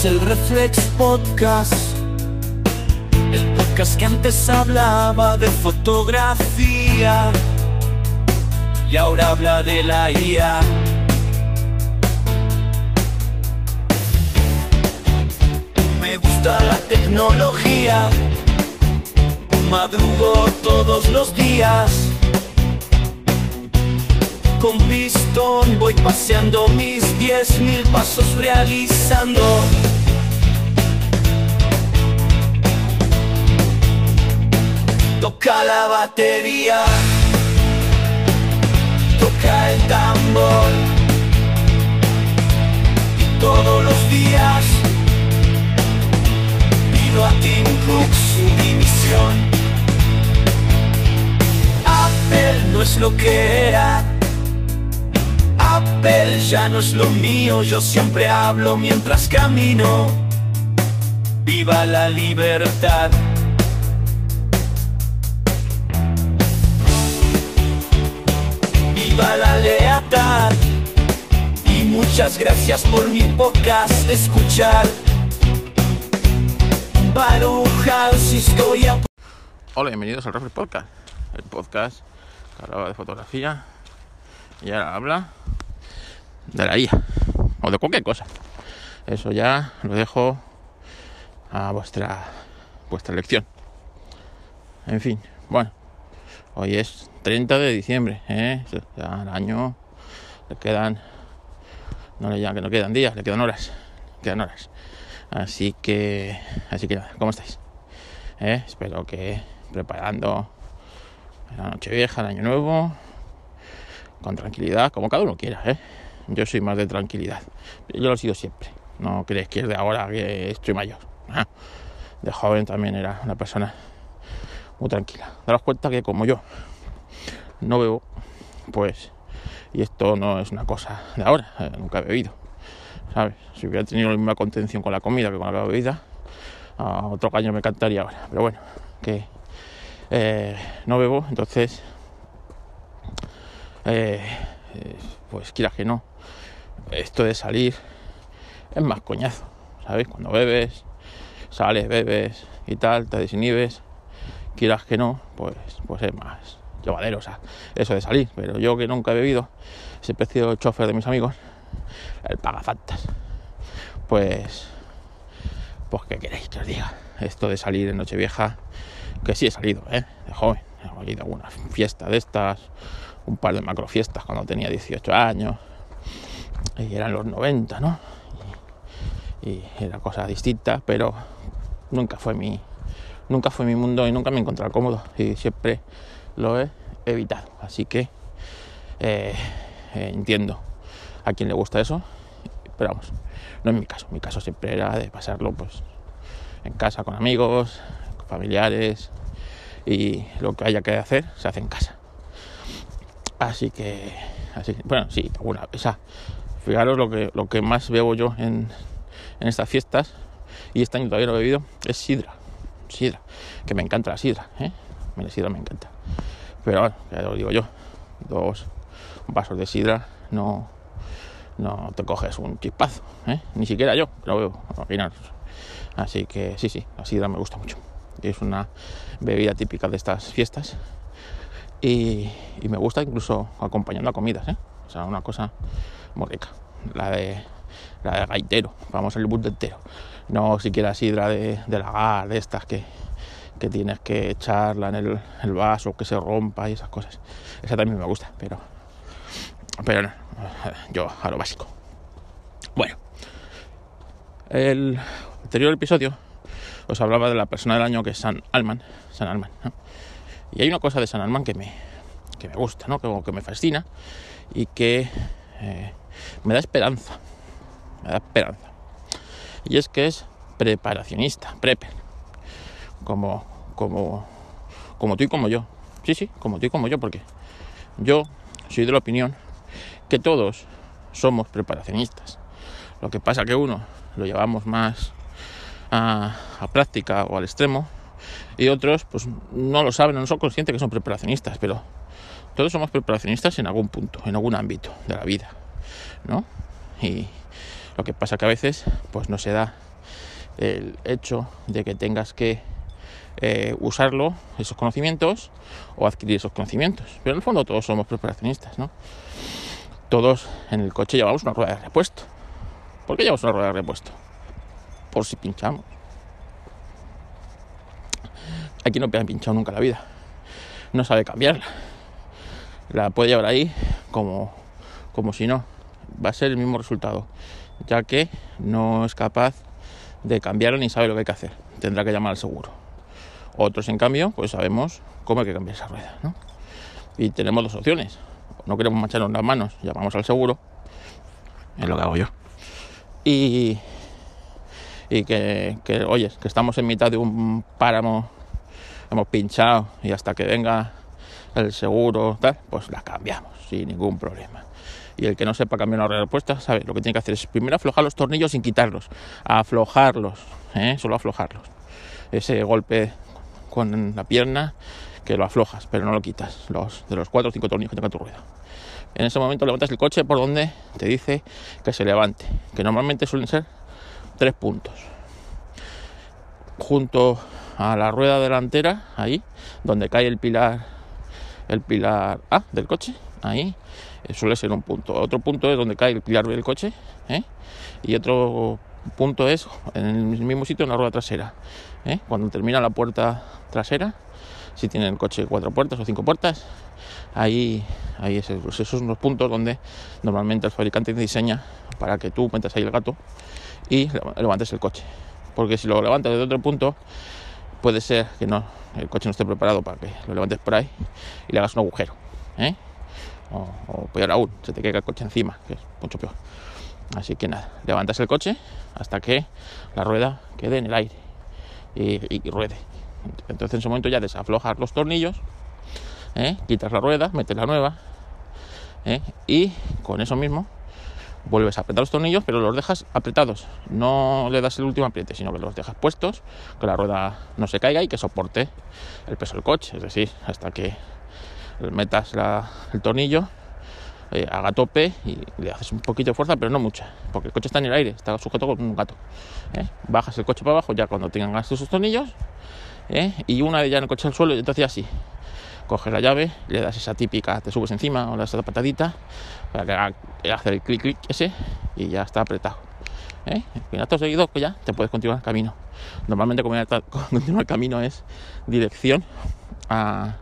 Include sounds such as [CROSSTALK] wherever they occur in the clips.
es el Reflex Podcast. El podcast que antes hablaba de fotografía y ahora habla de la IA. Me gusta la tecnología, madrugo todos los días. Con pistón voy paseando mis diez mil pasos realizando. Toca la batería, toca el tambor. Y todos los días pido a Tim Cook su dimisión. Apple no es lo que era. Apple ya no es lo mío, yo siempre hablo mientras camino. Viva la libertad. Viva la lealtad. Y muchas gracias por mi podcast escuchar. Baruja, si estoy a Hola, bienvenidos al Reflex Podcast, el podcast que hablaba de fotografía y ahora habla de la IA o de cualquier cosa. Eso ya lo dejo a vuestra vuestra elección. En fin, bueno, hoy es 30 de diciembre, ¿eh? el año le quedan, no le ya que no quedan días, le quedan horas, quedan horas. Así que, así que ¿cómo estáis? ¿Eh? Espero que preparando la noche vieja, el año nuevo, con tranquilidad, como cada uno quiera, ¿eh? Yo soy más de tranquilidad. Yo lo he sido siempre. No crees que es de ahora que estoy mayor. Ah, De joven también era una persona muy tranquila. Daros cuenta que como yo no bebo, pues, y esto no es una cosa de ahora, eh, nunca he bebido. Si hubiera tenido la misma contención con la comida que con la bebida, a otro caño me encantaría ahora. Pero bueno, que eh, no bebo, entonces, eh, pues quieras que no, esto de salir es más coñazo, ¿sabes? Cuando bebes, sales, bebes y tal, te desinhibes, quieras que no, pues, pues es más llevadero, o sea, eso de salir. Pero yo que nunca he bebido, siempre he sido chofer de mis amigos, el pagafantas. Pues, pues, ¿qué queréis que os diga? Esto de salir en Nochevieja, que sí he salido, ¿eh? De joven. He ido a alguna fiesta de estas, un par de macrofiestas cuando tenía 18 años, y eran los 90, ¿no? Y, era cosa distinta, pero nunca fue mi, nunca fue mi mundo y nunca me encontraba cómodo y siempre lo he evitado. Así que eh, eh, entiendo a quien le gusta eso, pero vamos, no es mi caso. Mi caso siempre era de pasarlo pues en casa con amigos, familiares y lo que haya que hacer se hace en casa. Así que, así bueno, sí, alguna esa, fijaros lo que, lo que más bebo yo en, en estas fiestas, y este año todavía no he bebido, es sidra. Sidra, que me encanta la sidra, ¿eh? La sidra me encanta. Pero bueno, ya lo digo yo, dos vasos de sidra no, no te coges un chispazo, ¿eh? Ni siquiera yo, lo veo, imaginaros. Así que sí, sí, la sidra me gusta mucho. Es una bebida típica de estas fiestas y, y me gusta incluso acompañando a comidas, ¿eh? O sea, una cosa rica. La de, la de gaitero, vamos el bus entero. No siquiera sidra de, de lagar, de estas que, que tienes que echarla en el, el, vaso, que se rompa y esas cosas. Esa también me gusta, pero, pero no, yo a lo básico. Bueno, el anterior episodio os hablaba de la persona del año que es San Alman, San Alman, ¿no? Y hay una cosa de San Alman que me, que me gusta, ¿no? que, que me fascina y que eh, me da esperanza, me da esperanza. Y es que es preparacionista, prepper, como, como, como tú y como yo. Sí, sí, como tú y como yo, porque yo soy de la opinión que todos somos preparacionistas. Lo que pasa que uno lo llevamos más a, a práctica o al extremo y otros pues no lo saben, no son conscientes que son preparacionistas, pero todos somos preparacionistas en algún punto, en algún ámbito de la vida, ¿no? Y lo que pasa que a veces pues no se da el hecho de que tengas que eh, usarlo, esos conocimientos, o adquirir esos conocimientos. Pero en el fondo todos somos preparacionistas, ¿no? Todos en el coche llevamos una rueda de repuesto. ¿Por qué llevamos una rueda de repuesto? Por si pinchamos. Aquí no ha pinchado nunca la vida. No sabe cambiarla. La puede llevar ahí como, como si no. Va a ser el mismo resultado, ya que no es capaz de cambiarla ni sabe lo que hay que hacer. Tendrá que llamar al seguro. Otros, en cambio, pues sabemos cómo hay que cambiar esa rueda. Y tenemos dos opciones. No queremos mancharnos las manos, llamamos al seguro, es lo que hago yo. Y, y que, que, oye, que estamos en mitad de un páramo, hemos pinchado y hasta que venga el seguro, tal, pues la cambiamos sin ningún problema. Y el que no sepa cambiar una rueda puesta, sabe lo que tiene que hacer es primero aflojar los tornillos sin quitarlos, aflojarlos, ¿eh? solo aflojarlos. Ese golpe con la pierna que lo aflojas, pero no lo quitas, los, de los cuatro o cinco tornillos que tenga tu rueda. En ese momento levantas el coche por donde te dice que se levante, que normalmente suelen ser tres puntos. Junto a la rueda delantera, ahí, donde cae el pilar, el pilar A del coche, ahí eh, suele ser un punto. Otro punto es donde cae el pilar B del coche, ¿eh? y otro punto es en el mismo sitio en la rueda trasera. ¿eh? Cuando termina la puerta trasera, si tiene el coche cuatro puertas o cinco puertas, ahí, ahí es, esos son los puntos donde normalmente el fabricante diseña para que tú metas ahí el gato y levantes el coche. Porque si lo levantas desde otro punto, puede ser que no, el coche no esté preparado para que lo levantes por ahí y le hagas un agujero. ¿eh? O, peor aún, se te caiga el coche encima, que es mucho peor. Así que nada, levantas el coche hasta que la rueda quede en el aire y, y ruede. Entonces en ese momento ya desaflojas los tornillos, ¿eh? quitas la rueda, metes la nueva ¿eh? y con eso mismo vuelves a apretar los tornillos, pero los dejas apretados. No le das el último apriete, sino que los dejas puestos, que la rueda no se caiga y que soporte el peso del coche. Es decir, hasta que metas la, el tornillo, eh, haga tope y le haces un poquito de fuerza, pero no mucha, porque el coche está en el aire, está sujeto con un gato. ¿eh? Bajas el coche para abajo ya cuando tengan gastos sus tornillos ¿eh? y una vez ya en el coche al suelo, entonces así. Coges la llave, le das esa típica, te subes encima o le das esa patadita para que haga, el clic clic ese y ya está apretado. ¿eh? Y acto seguido, pues ya te puedes continuar el camino. Normalmente, [LAUGHS] continuar el camino es dirección a,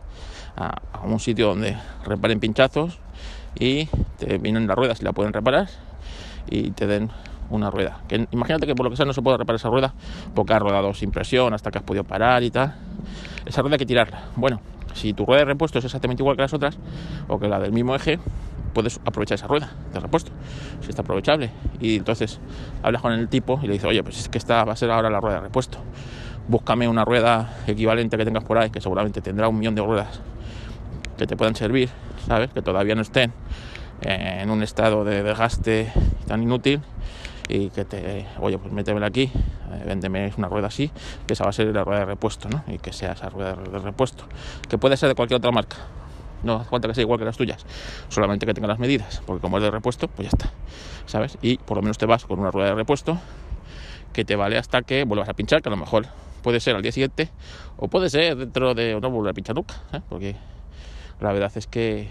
a, un sitio donde reparen pinchazos y te vienen las ruedas y la pueden reparar y te den una rueda. Que imagínate que por lo que sea no se puede reparar esa rueda porque has rodado sin presión hasta que has podido parar y tal. Esa rueda hay que tirarla. Bueno, si tu rueda de repuesto es exactamente igual que las otras o que la del mismo eje, puedes aprovechar esa rueda de repuesto, si está aprovechable. Y entonces hablas con el tipo y le dices, oye, pues es que esta va a ser ahora la rueda de repuesto. Búscame una rueda equivalente que tengas por ahí, que seguramente tendrá un millón de ruedas que te puedan servir, ¿sabes? Que todavía no estén en un estado de desgaste tan inútil y que te, oye, pues métemela aquí, eh, véndeme una rueda así, que esa va a ser la rueda de repuesto, ¿no? Y que sea esa rueda de repuesto, que puede ser de cualquier otra marca. No hace falta que sea igual que las tuyas, solamente que tenga las medidas, porque como es de repuesto, pues ya está, ¿sabes? Y por lo menos te vas con una rueda de repuesto que te vale hasta que vuelvas a pinchar, que a lo mejor puede ser al día siguiente o puede ser dentro de no volver a pinchar nunca, ¿eh? porque la verdad es que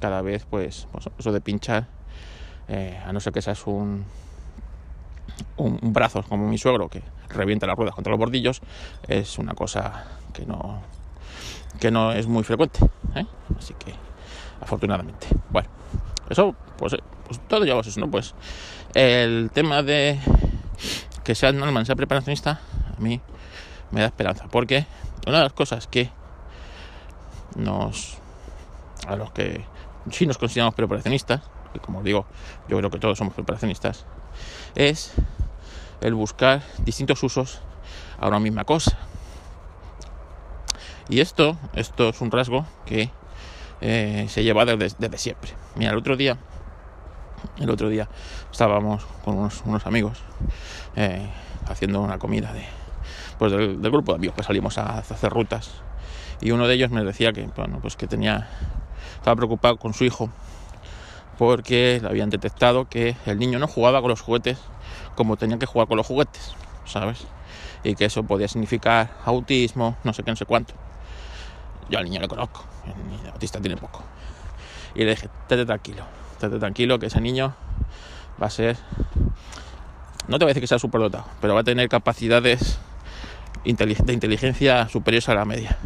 cada vez, pues, pues eso de pinchar, eh, a no ser que seas un, un, brazo como mi suegro que revienta las ruedas contra los bordillos, es una cosa que no, que no es muy frecuente. ¿eh? Así que, afortunadamente. Bueno, eso, pues, pues todo llevamos eso, ¿no? Pues el tema de que sea Norman, sea preparacionista, a mí me da esperanza, porque una de las cosas que nos a los que sí nos consideramos preparacionistas, y como digo, yo creo que todos somos preparacionistas, es el buscar distintos usos a una misma cosa. Y esto, esto es un rasgo que eh, se lleva desde, desde, siempre. Mira, el otro día, el otro día estábamos con unos, unos amigos eh, haciendo una comida de, pues del, grupo de amigos que salimos a, a hacer rutas y uno de ellos me decía que, bueno, pues que tenía estaba preocupado con su hijo porque habían detectado que el niño no jugaba con los juguetes como tenía que jugar con los juguetes. ¿sabes? Y que eso podía significar autismo, no sé qué, no sé cuánto. Yo al niño le conozco, el niño autista tiene poco. Y le dije, estate tranquilo, estate tranquilo, que ese niño va a ser, no te voy a decir que sea superdotado, pero va a tener capacidades de inteligencia superiores a la media.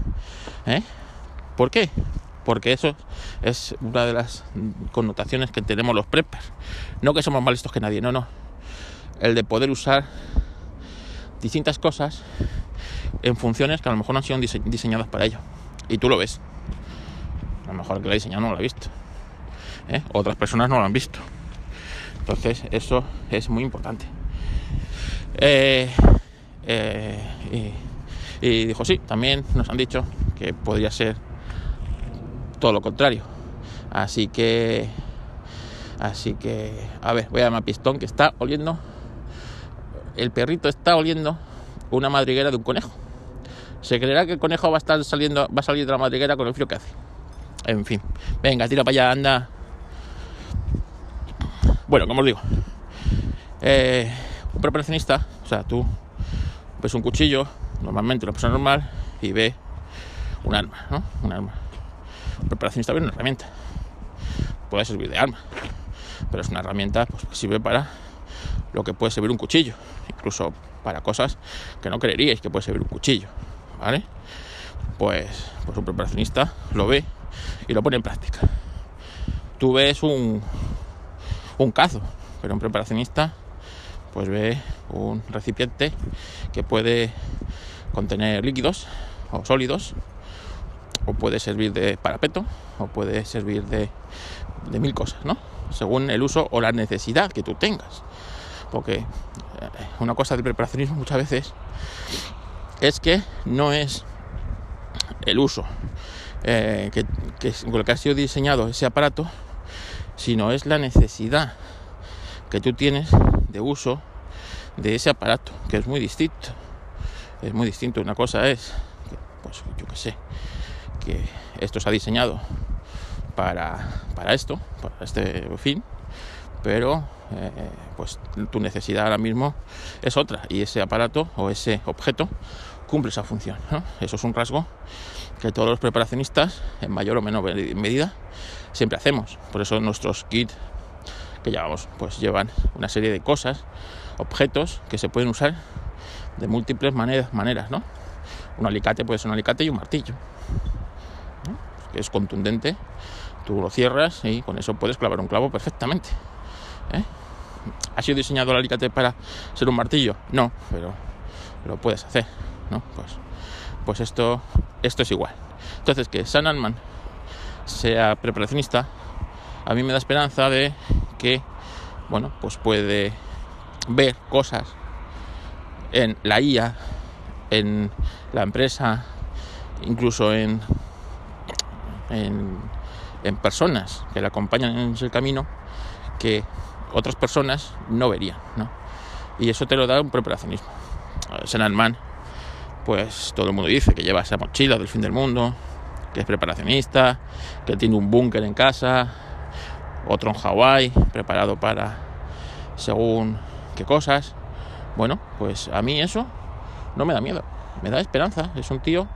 ¿Eh? ¿Por qué? Porque eso es una de las connotaciones que tenemos los preppers. No que somos más listos que nadie, no, no. El de poder usar distintas cosas en funciones que a lo mejor no han sido diseñadas para ello. Y tú lo ves. A lo mejor el que lo ha diseñado no lo ha visto. ¿Eh? Otras personas no lo han visto. Entonces eso es muy importante. Eh, eh, y, dijo, sí, también nos han dicho que podría ser todo lo contrario. Así que, así que, a ver, voy a llamar a Pistón que está oliendo, el perrito está oliendo una madriguera de un conejo. Se creerá que el conejo va a estar saliendo, va a salir de la madriguera con el frío que hace. En fin, venga, tira para allá, anda. Bueno, como os digo, eh, un preparacionista, o sea, tú ves un cuchillo, normalmente una persona normal, y ve un arma, ¿no? Un arma. Un preparacionista ve una herramienta. Puede servir de arma, pero es una herramienta pues, que sirve para lo que puede servir un cuchillo, incluso para cosas que no creeríais que puede servir un cuchillo, ¿vale? Pues, pues un preparacionista lo ve y lo pone en práctica. Tú ves un, un cazo, pero un preparacionista pues ve un recipiente que puede contener líquidos o sólidos o puede servir de parapeto o puede servir de, de mil cosas, ¿no? Según el uso o la necesidad que tú tengas. Porque eh, una cosa del preparacionismo muchas veces es que no es el uso eh, que, que, con el que ha sido diseñado ese aparato, sino es la necesidad que tú tienes de uso de ese aparato, que es muy distinto. Es muy distinto. Una cosa es, pues yo que sé, que esto se ha diseñado para, para esto, para este fin, pero eh, pues tu necesidad ahora mismo es otra y ese aparato o ese objeto cumple esa función. Eso es un rasgo que todos los preparacionistas, en mayor o menor medida, siempre hacemos. Por eso nuestros kits que llevamos, pues llevan una serie de cosas, objetos que se pueden usar de múltiples maneras. Un alicate puede ser un alicate y un martillo, es contundente, tú lo cierras y con eso puedes clavar un clavo perfectamente. ¿eh? ¿Ha sido diseñado el alicate para ser un martillo? No, pero lo puedes hacer. Pues, pues esto, esto es igual. Entonces, que San Alman sea preparacionista, a mí me da esperanza de que, bueno, pues puede ver cosas en la IA, en la empresa, incluso en, en, personas que le acompañan en ese camino, que otras personas no verían, ¿no? Y eso te lo da un preparacionismo. Senatman, pues todo el mundo dice que lleva esa mochila del fin del mundo, que es preparacionista, que tiene un búnker en casa, otro en Hawái, preparado para según qué cosas. Bueno, pues a mí eso no me da miedo, me da esperanza. Es un tío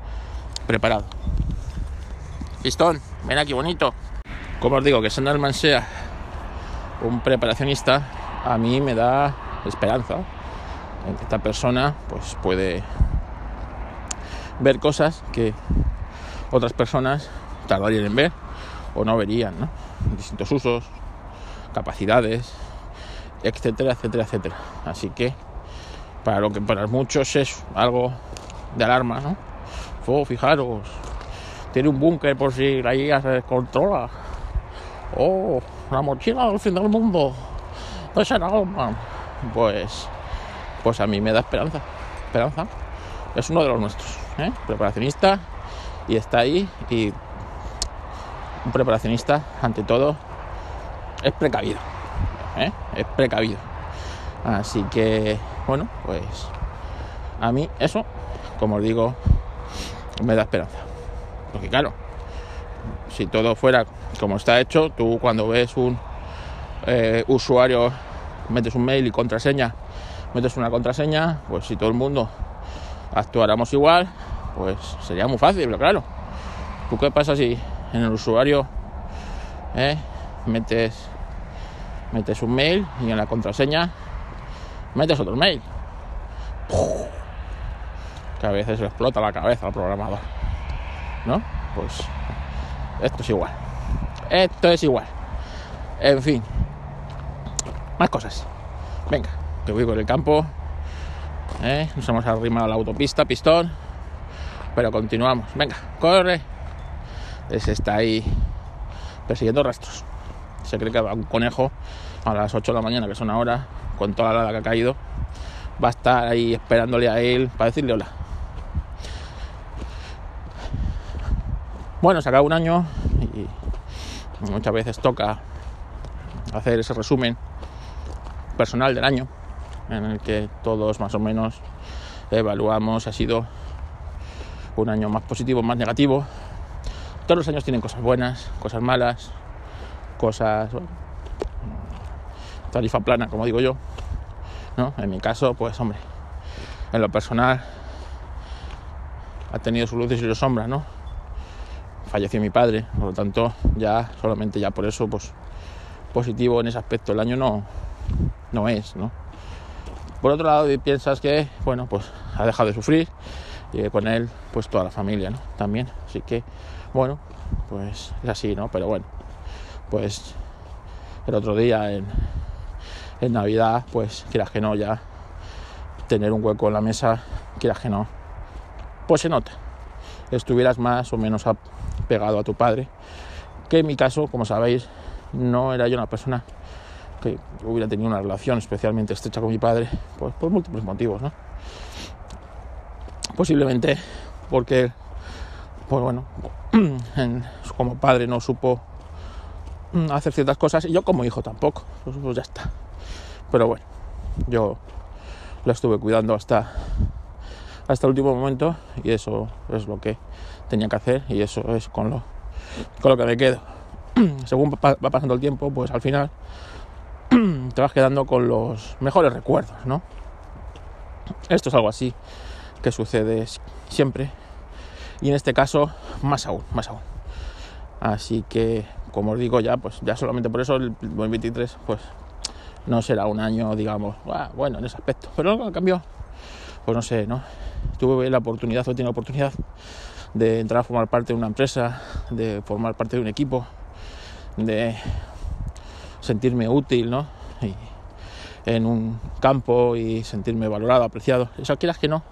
preparado. Pistón, ven aquí bonito. Como os digo, que Sanderman sea un preparacionista, a mí me da esperanza en que esta persona pues puede ver cosas que otras personas tardarían en ver o no verían, ¿no? distintos usos, capacidades, etcétera, etcétera, etcétera. Así que para lo que para muchos es algo de alarma, ¿no? Oh, fijaros, tiene un búnker por si la IA se descontrola. Oh, la mochila del fin del mundo. Ser Pues, pues a mí me da esperanza. Esperanza. Es uno de los nuestros, ¿eh? Preparacionista y está ahí y un preparacionista, ante todo, es precavido. ¿eh? Es precavido. Así que, bueno, pues a mí eso, como os digo, me da esperanza. Porque claro, si todo fuera como está hecho, tú cuando ves un eh, usuario, metes un mail y contraseña metes una contraseña, pues si todo el mundo actuáramos igual, pues sería muy fácil, pero claro, ¿tú qué pasa si en el usuario eh, metes, metes un mail y en la contraseña metes otro mail? Que a veces explota la cabeza al programador, ¿no? Pues esto es igual. Esto es igual. En fin, más cosas. Venga, que voy por el campo. ¿eh? Nos hemos arrimado a la autopista, pistón. Pero continuamos. Venga, corre. Ese está ahí persiguiendo rastros. Se cree que va un conejo a las 8 de la mañana, que son ahora, con toda la lada que ha caído. Va a estar ahí esperándole a él para decirle hola. Bueno, se acaba un año y muchas veces toca hacer ese resumen personal del año en el que todos más o menos evaluamos ha sido un año más positivo, más negativo. Todos los años tienen cosas buenas, cosas malas, cosas tarifa plana, como digo yo. ¿no? En mi caso, pues hombre, en lo personal ha tenido sus luces y sus sombras, ¿no? Falleció mi padre, por lo tanto, ya solamente ya por eso, pues positivo en ese aspecto el año no, no es, ¿no? Por otro lado, piensas que, bueno, pues ha dejado de sufrir y con él, pues toda la familia, ¿no? También, así que, bueno, pues es así, ¿no? Pero bueno, pues el otro día en, en Navidad, pues quieras que no, ya tener un hueco en la mesa, quieras que no, pues se nota. Estuvieras más o menos pegado a tu padre, que en mi caso, como sabéis, no era yo una persona que hubiera tenido una relación especialmente estrecha con mi padre, pues por múltiples motivos, ¿no? Posiblemente porque, pues bueno, [CLEARS THROAT] como padre no supo hacer ciertas cosas y yo como hijo tampoco, pues, pues ya está. Pero bueno, yo lo estuve cuidando hasta hasta el último momento y eso es lo que tenía que hacer y eso es con lo con lo que me quedo. [CLEARS THROAT] Según va pasando el tiempo, pues al final [CLEARS THROAT] te vas quedando con los mejores recuerdos, ¿no? Esto es algo así que sucede siempre y en este caso más aún, más aún. Así que, como os digo ya, pues ya solamente por eso el 2023 pues no será un año, digamos, bueno en ese aspecto. Pero lo cambió, pues no sé, ¿no? Tuve la oportunidad, o tenido la oportunidad de entrar a formar parte de una empresa, de formar parte de un equipo, de sentirme útil, ¿no? Y en un campo y sentirme valorado, apreciado. Eso quieras que no,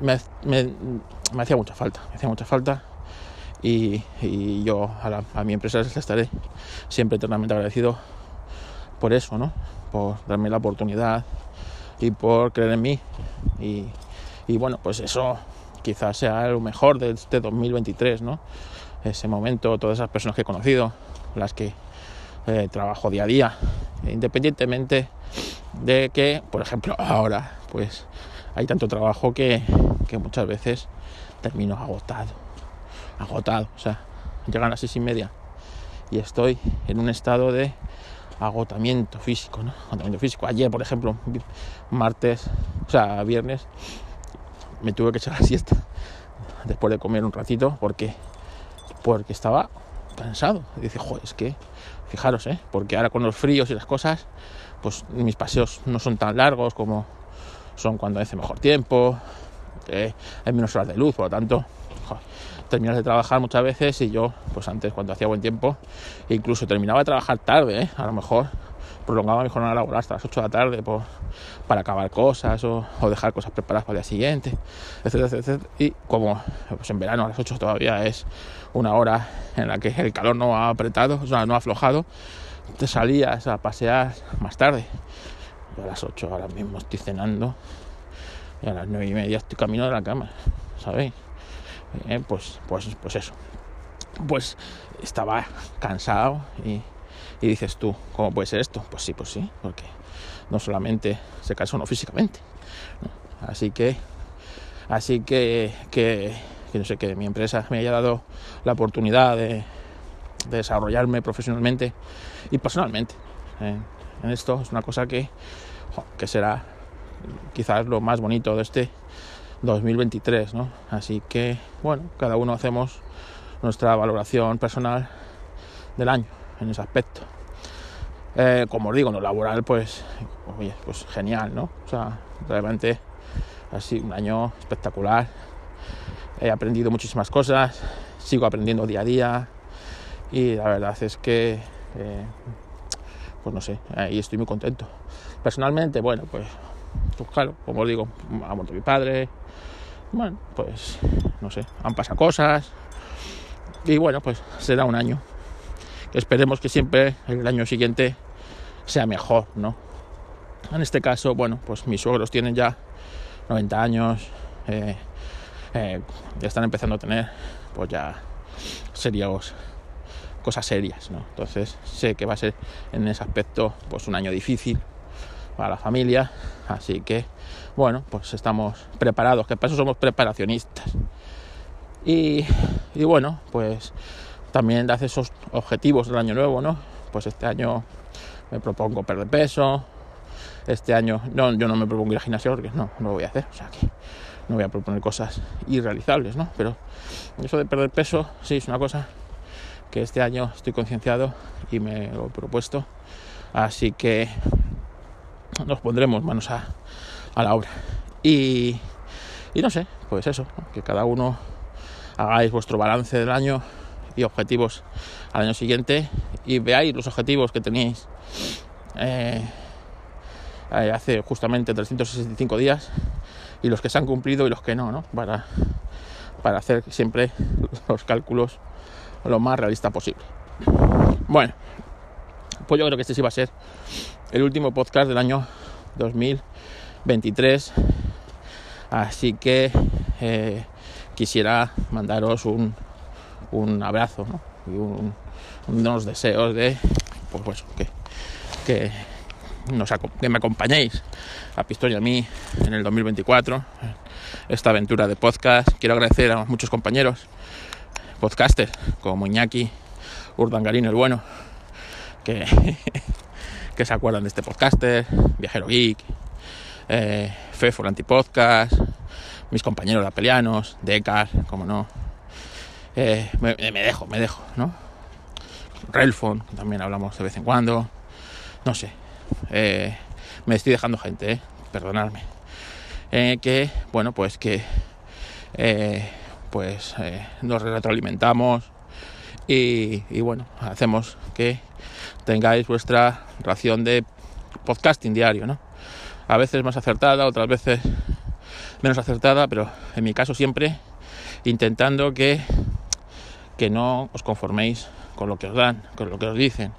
me, hacía mucha falta, me hacía mucha falta. Y, yo a, mi empresa les estaré siempre eternamente agradecido por eso, ¿no? Por darme la oportunidad y por creer en mí. Y, y bueno, pues eso quizás sea lo mejor de este 2023, ¿no? Ese momento, todas esas personas que he conocido, las que eh, trabajo día a día, independientemente de que, por ejemplo, [LAUGHS] ahora pues hay tanto trabajo que, muchas veces termino agotado, agotado, o sea, llegan las seis y media y estoy en un estado de agotamiento físico, ¿no? Agotamiento físico. Ayer, por ejemplo, martes, o sea, viernes, me tuve que echar la siesta después de comer un ratito porque porque estaba cansado. Dice, joder, es que Fijaros, ¿eh? porque ahora con los fríos y las cosas, pues mis paseos no son tan largos como son cuando hace mejor tiempo, hay menos horas de luz, por lo tanto, terminas de trabajar muchas veces y yo, pues antes cuando hacía buen tiempo, incluso terminaba de trabajar tarde, ¿eh? a lo mejor prolongaba mi jornada laboral hasta las 8 de la tarde para acabar cosas o, dejar cosas preparadas para el día siguiente, etcétera, etcétera. Y como pues en verano a las 8 todavía es una hora en la que el calor no ha apretado, o sea, no ha aflojado, te salías a pasear más tarde. Yo a las 8 ahora mismo estoy cenando y a las 9 y media estoy camino de la cama, ¿sabéis? Eh, pues, pues, pues eso. Pues estaba cansado y y dices tú, ¿cómo puede ser esto? Pues sí, pues sí, porque no solamente se cansa uno físicamente. Así que, así que, que, no sé, que mi empresa me haya dado la oportunidad de, desarrollarme profesionalmente y personalmente. en esto es una cosa que, que será quizás lo más bonito de este 2023, ¿no? Así que, bueno, cada uno hacemos nuestra valoración personal del año en ese aspecto. Eh, como os digo, lo laboral, pues, pues genial, ¿no? O sea, realmente ha sido un año espectacular. He aprendido muchísimas cosas, sigo aprendiendo día a día y la verdad es que, eh, pues no sé, ahí estoy muy contento. Personalmente, bueno, pues, pues claro, como os digo, ha muerto mi padre, bueno, pues no sé, han pasado cosas y bueno, pues será un año. Esperemos que siempre el año siguiente sea mejor, ¿no? En este caso, bueno, pues mis suegros tienen ya 90 años, eh, eh, ya están empezando a tener, pues ya serios, cosas serias, ¿no? Entonces sé que va a ser en ese aspecto, pues un año difícil para la familia, así que, bueno, pues estamos preparados, que para eso somos preparacionistas. Y, y bueno, pues también hace esos objetivos del año nuevo, ¿no? Pues este año me propongo perder peso. Este año no, yo no me propongo ir al gimnasio porque no, no lo voy a hacer. O sea que no voy a proponer cosas irrealizables, ¿no? Pero eso de perder peso sí es una cosa que este año estoy concienciado y me lo he propuesto. Así que nos pondremos manos a, la obra. Y, no sé, pues eso, que cada uno hagáis vuestro balance del año y objetivos al año siguiente y veáis los objetivos que tenéis eh, eh, hace justamente 365 días y los que se han cumplido y los que no, ¿no? Para, para hacer siempre los cálculos lo más realista posible. Bueno, pues yo creo que este sí va a ser el último podcast del año 2023. Así que eh, quisiera mandaros un, un abrazo y un, unos deseos de pues, pues que, que, me acompañéis a Pistola y a mí en el 2024 esta aventura de podcast. Quiero agradecer a muchos compañeros podcasters como Iñaki Urdangarino el bueno que, [LAUGHS] que se acuerdan de este podcaster Viajero Geek eh, Fefo Antipodcast mis compañeros Apelianos Decar como no eh, me, me, dejo, me dejo, ¿no? Relfon, también hablamos de vez en cuando, no sé, eh, me estoy dejando gente, ¿eh? perdonadme, eh, que, bueno, pues que, eh, pues nos retroalimentamos y bueno, hacemos que tengáis vuestra ración de podcasting diario, ¿no? A veces más acertada, otras veces menos acertada, pero en mi caso siempre intentando que que no os conforméis con lo que os dan, con lo que os dicen,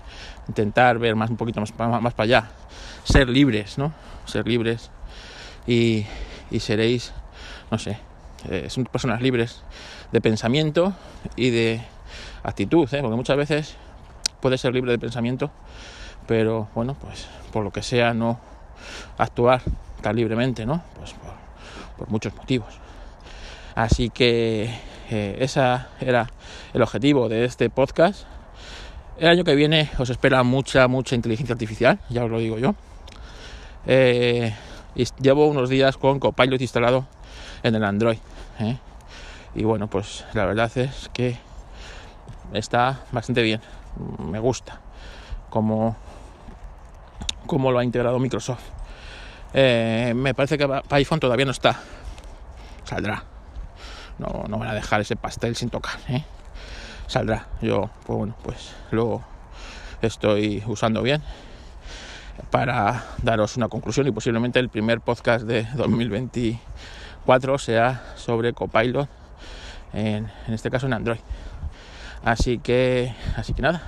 intentar ver más un poquito más, más, más para allá, ser libres, ¿no? Ser libres y, y seréis, no sé, eh, son personas libres de pensamiento y de actitud, ¿eh? porque muchas veces puedes ser libre de pensamiento, pero bueno, pues por lo que sea no actuar tan libremente, ¿no? Pues por muchos motivos. Así que eh, ese era el objetivo de este podcast. El año que viene os espera mucha, mucha inteligencia artificial, ya os lo digo yo. Eh, llevo unos días con Copilot instalado en el Android. ¿eh? Y bueno, pues la verdad es que está bastante bien. Me gusta cómo, cómo lo ha integrado Microsoft. Eh, me parece que para iPhone todavía no está. Saldrá no, no van a dejar ese pastel sin tocar, ¿eh? Saldrá. Yo, pues bueno, pues lo estoy usando bien para daros una conclusión y posiblemente el primer podcast de 2024 sea sobre Copilot, en, en este caso en Android. Así que, así que nada,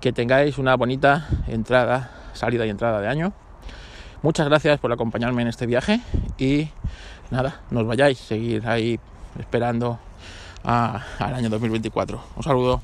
que tengáis una bonita entrada, salida y entrada de año. Muchas gracias por acompañarme en este viaje y nada, nos vayáis, seguir ahí esperando a, al año 2024. Un saludo.